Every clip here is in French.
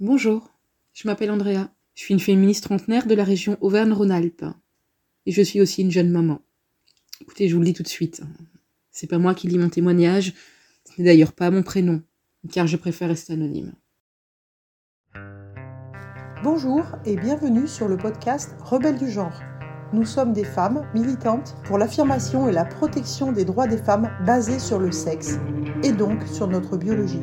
Bonjour, je m'appelle Andrea. Je suis une féministe trentenaire de la région Auvergne-Rhône-Alpes. Et je suis aussi une jeune maman. Écoutez, je vous le dis tout de suite. C'est pas moi qui lis mon témoignage. Ce n'est d'ailleurs pas mon prénom, car je préfère rester anonyme. Bonjour et bienvenue sur le podcast Rebelles du genre. Nous sommes des femmes militantes pour l'affirmation et la protection des droits des femmes basés sur le sexe, et donc sur notre biologie.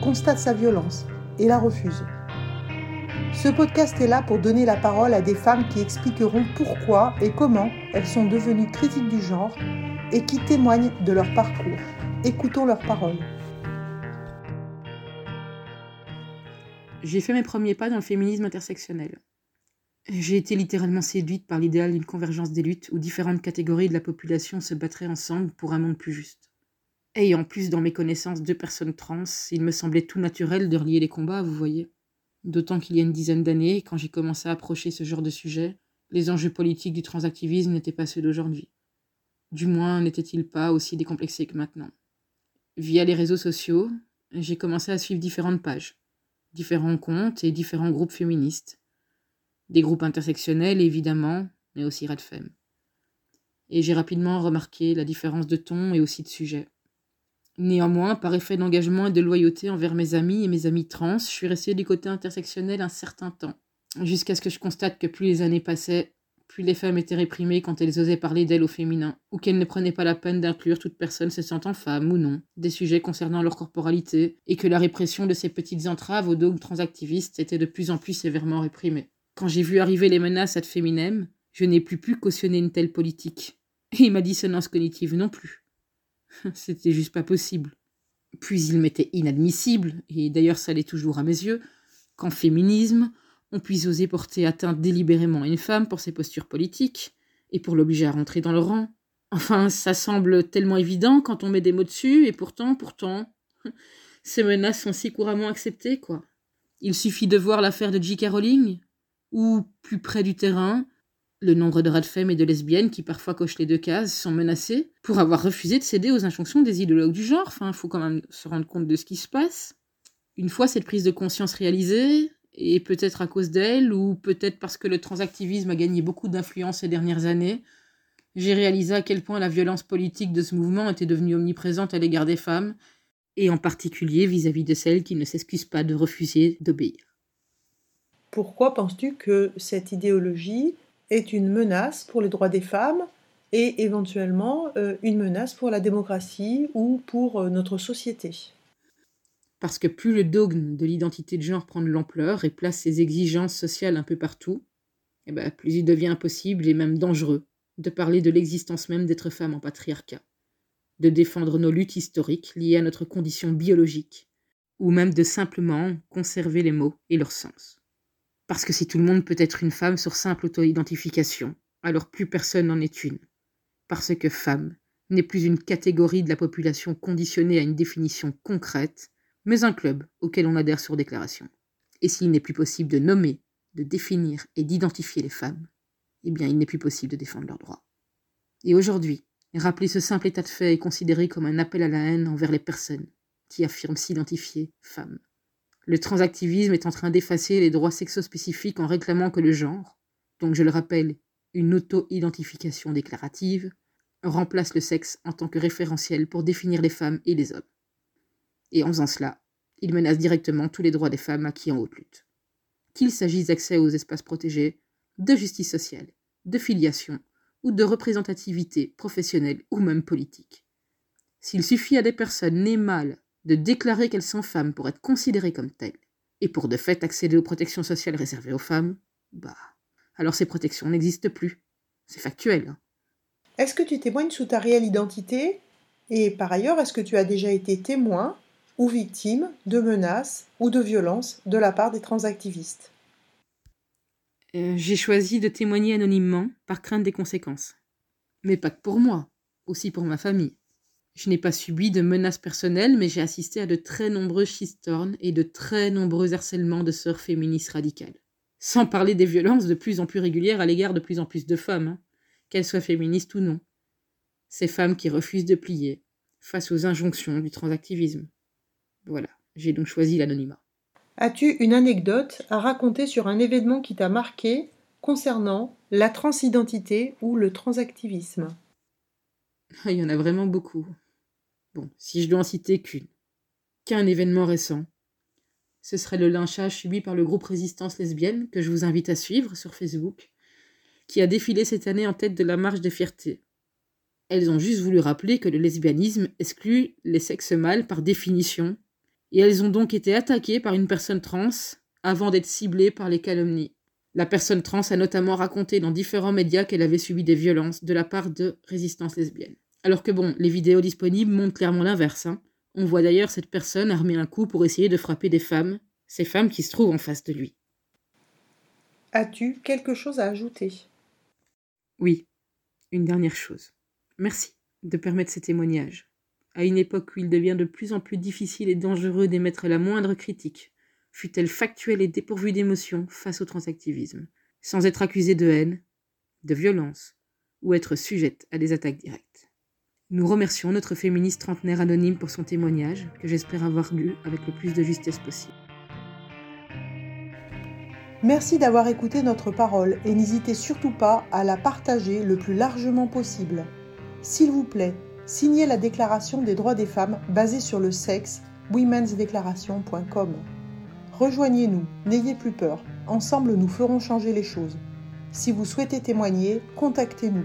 constatent sa violence et la refusent. Ce podcast est là pour donner la parole à des femmes qui expliqueront pourquoi et comment elles sont devenues critiques du genre et qui témoignent de leur parcours. Écoutons leurs paroles. J'ai fait mes premiers pas dans le féminisme intersectionnel. J'ai été littéralement séduite par l'idéal d'une convergence des luttes où différentes catégories de la population se battraient ensemble pour un monde plus juste. Et en plus dans mes connaissances de personnes trans, il me semblait tout naturel de relier les combats, vous voyez. D'autant qu'il y a une dizaine d'années, quand j'ai commencé à approcher ce genre de sujet, les enjeux politiques du transactivisme n'étaient pas ceux d'aujourd'hui. Du moins, n'étaient-ils pas aussi décomplexés que maintenant. Via les réseaux sociaux, j'ai commencé à suivre différentes pages, différents comptes et différents groupes féministes. Des groupes intersectionnels, évidemment, mais aussi Redfem. Et j'ai rapidement remarqué la différence de ton et aussi de sujet. Néanmoins, par effet d'engagement et de loyauté envers mes amis et mes amis trans, je suis restée du côté intersectionnel un certain temps, jusqu'à ce que je constate que plus les années passaient, plus les femmes étaient réprimées quand elles osaient parler d'elles au féminin, ou qu'elles ne prenaient pas la peine d'inclure toute personne se sentant femme ou non, des sujets concernant leur corporalité, et que la répression de ces petites entraves aux dogmes transactivistes était de plus en plus sévèrement réprimée. Quand j'ai vu arriver les menaces à féminem, je n'ai plus pu cautionner une telle politique. Et ma dissonance cognitive non plus. C'était juste pas possible. Puis il m'était inadmissible, et d'ailleurs ça l'est toujours à mes yeux, qu'en féminisme, on puisse oser porter atteinte délibérément à une femme pour ses postures politiques, et pour l'obliger à rentrer dans le rang. Enfin, ça semble tellement évident quand on met des mots dessus, et pourtant, pourtant, ces menaces sont si couramment acceptées, quoi. Il suffit de voir l'affaire de J.K. Rowling, ou, plus près du terrain, le nombre de rats de femmes et de lesbiennes qui parfois cochent les deux cases sont menacés pour avoir refusé de céder aux injonctions des idéologues du genre. Enfin, faut quand même se rendre compte de ce qui se passe. Une fois cette prise de conscience réalisée, et peut-être à cause d'elle, ou peut-être parce que le transactivisme a gagné beaucoup d'influence ces dernières années, j'ai réalisé à quel point la violence politique de ce mouvement était devenue omniprésente à l'égard des femmes, et en particulier vis-à-vis de celles qui ne s'excusent pas de refuser d'obéir. Pourquoi penses-tu que cette idéologie est une menace pour les droits des femmes et éventuellement euh, une menace pour la démocratie ou pour euh, notre société. Parce que plus le dogme de l'identité de genre prend de l'ampleur et place ses exigences sociales un peu partout, eh ben, plus il devient impossible et même dangereux de parler de l'existence même d'être femme en patriarcat, de défendre nos luttes historiques liées à notre condition biologique, ou même de simplement conserver les mots et leur sens. Parce que si tout le monde peut être une femme sur simple auto-identification, alors plus personne n'en est une. Parce que femme n'est plus une catégorie de la population conditionnée à une définition concrète, mais un club auquel on adhère sur déclaration. Et s'il n'est plus possible de nommer, de définir et d'identifier les femmes, eh bien il n'est plus possible de défendre leurs droits. Et aujourd'hui, rappeler ce simple état de fait est considéré comme un appel à la haine envers les personnes qui affirment s'identifier femmes. Le transactivisme est en train d'effacer les droits sexospécifiques en réclamant que le genre, donc je le rappelle, une auto-identification déclarative, remplace le sexe en tant que référentiel pour définir les femmes et les hommes. Et en faisant cela, il menace directement tous les droits des femmes acquis en haute lutte. Qu'il s'agisse d'accès aux espaces protégés, de justice sociale, de filiation ou de représentativité professionnelle ou même politique. S'il suffit à des personnes nées mâles de déclarer qu'elles sont femmes pour être considérées comme telles, et pour de fait accéder aux protections sociales réservées aux femmes, bah, alors ces protections n'existent plus. C'est factuel. Hein. Est-ce que tu témoignes sous ta réelle identité? Et par ailleurs, est-ce que tu as déjà été témoin ou victime de menaces ou de violences de la part des transactivistes? Euh, j'ai choisi de témoigner anonymement par crainte des conséquences. Mais pas que pour moi, aussi pour ma famille. Je n'ai pas subi de menaces personnelles, mais j'ai assisté à de très nombreux shitstorms et de très nombreux harcèlements de sœurs féministes radicales. Sans parler des violences de plus en plus régulières à l'égard de plus en plus de femmes, hein, qu'elles soient féministes ou non. Ces femmes qui refusent de plier face aux injonctions du transactivisme. Voilà, j'ai donc choisi l'anonymat. As-tu une anecdote à raconter sur un événement qui t'a marqué concernant la transidentité ou le transactivisme? Il y en a vraiment beaucoup. Bon, si je dois en citer qu'une, qu'un événement récent, ce serait le lynchage subi par le groupe Résistance lesbienne que je vous invite à suivre sur Facebook, qui a défilé cette année en tête de la marche des fiertés. Elles ont juste voulu rappeler que le lesbianisme exclut les sexes mâles par définition, et elles ont donc été attaquées par une personne trans avant d'être ciblées par les calomnies. La personne trans a notamment raconté dans différents médias qu'elle avait subi des violences de la part de Résistance lesbienne. Alors que bon, les vidéos disponibles montrent clairement l'inverse. Hein. On voit d'ailleurs cette personne armer un coup pour essayer de frapper des femmes, ces femmes qui se trouvent en face de lui. As-tu quelque chose à ajouter? Oui, une dernière chose. Merci de permettre ces témoignages. À une époque où il devient de plus en plus difficile et dangereux d'émettre la moindre critique, fût-elle factuelle et dépourvue d'émotion face au transactivisme, sans être accusée de haine, de violence ou être sujette à des attaques directes? Nous remercions notre féministe trentenaire anonyme pour son témoignage, que j'espère avoir lu avec le plus de justesse possible. Merci d'avoir écouté notre parole et n'hésitez surtout pas à la partager le plus largement possible. S'il vous plaît, signez la Déclaration des droits des femmes basée sur le sexe, womensdeclaration.com. Rejoignez-nous, n'ayez plus peur, ensemble nous ferons changer les choses. Si vous souhaitez témoigner, contactez-nous